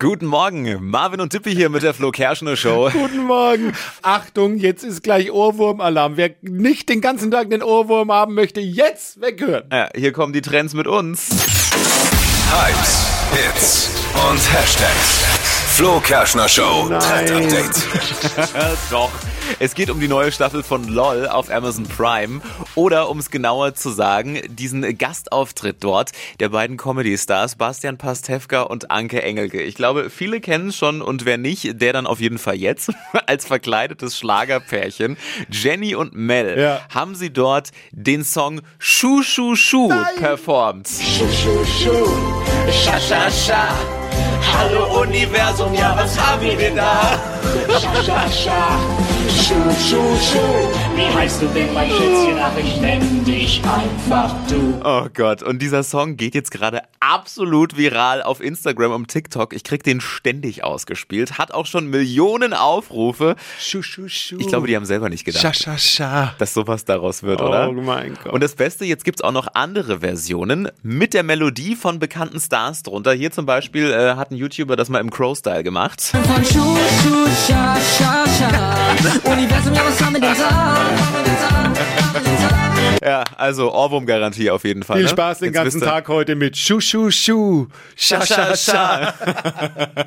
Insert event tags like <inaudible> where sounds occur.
Guten Morgen, Marvin und Tippi hier mit der Flo Kerschner Show. <laughs> Guten Morgen. Achtung, jetzt ist gleich Ohrwurmalarm. Wer nicht den ganzen Tag den Ohrwurm haben möchte, jetzt weghören. Ja, hier kommen die Trends mit uns. Hypes, Hits und Hashtags. Flo Kerschner Show Trend Update. <laughs> Doch. Es geht um die neue Staffel von LOL auf Amazon Prime oder um es genauer zu sagen, diesen Gastauftritt dort der beiden Comedy-Stars Bastian Pastewka und Anke Engelke. Ich glaube, viele kennen es schon und wer nicht, der dann auf jeden Fall jetzt <laughs> als verkleidetes Schlagerpärchen Jenny und Mel Ja. haben sie dort den Song Schuh Schuh Schuh performt. Schuh, Schuh, Schuh, Scha, Scha, Scha. Hallo Universum, ja, was haben wir denn da? Scha, Scha, Scha. Schuh, Schuh, Schuh. Wie heißt du denn, mein Schätzchen? Ach, ich nenn dich einfach du. Oh Gott, und dieser Song geht jetzt gerade absolut viral auf Instagram und TikTok. Ich krieg den ständig ausgespielt, hat auch schon Millionen Aufrufe. Schuh, schuh, schuh. Ich glaube, die haben selber nicht gedacht, Scha, scha, scha. dass sowas daraus wird, Oh oder? mein Gott. Und das Beste, jetzt gibt's auch noch andere Versionen mit der Melodie von bekannten Stars drunter. Hier zum Beispiel äh, hat ein YouTuber das mal im Crow-Style gemacht. Von Schuh, Schuh, Scha, Scha, Scha. Universum, ja, was haben wir denn da? Ja, also Ohrwurm-Garantie auf jeden Fall. Viel ne? Spaß den Jetzt ganzen Tag heute mit Schuh, schuh, schuh. Scha, scha, scha. <laughs>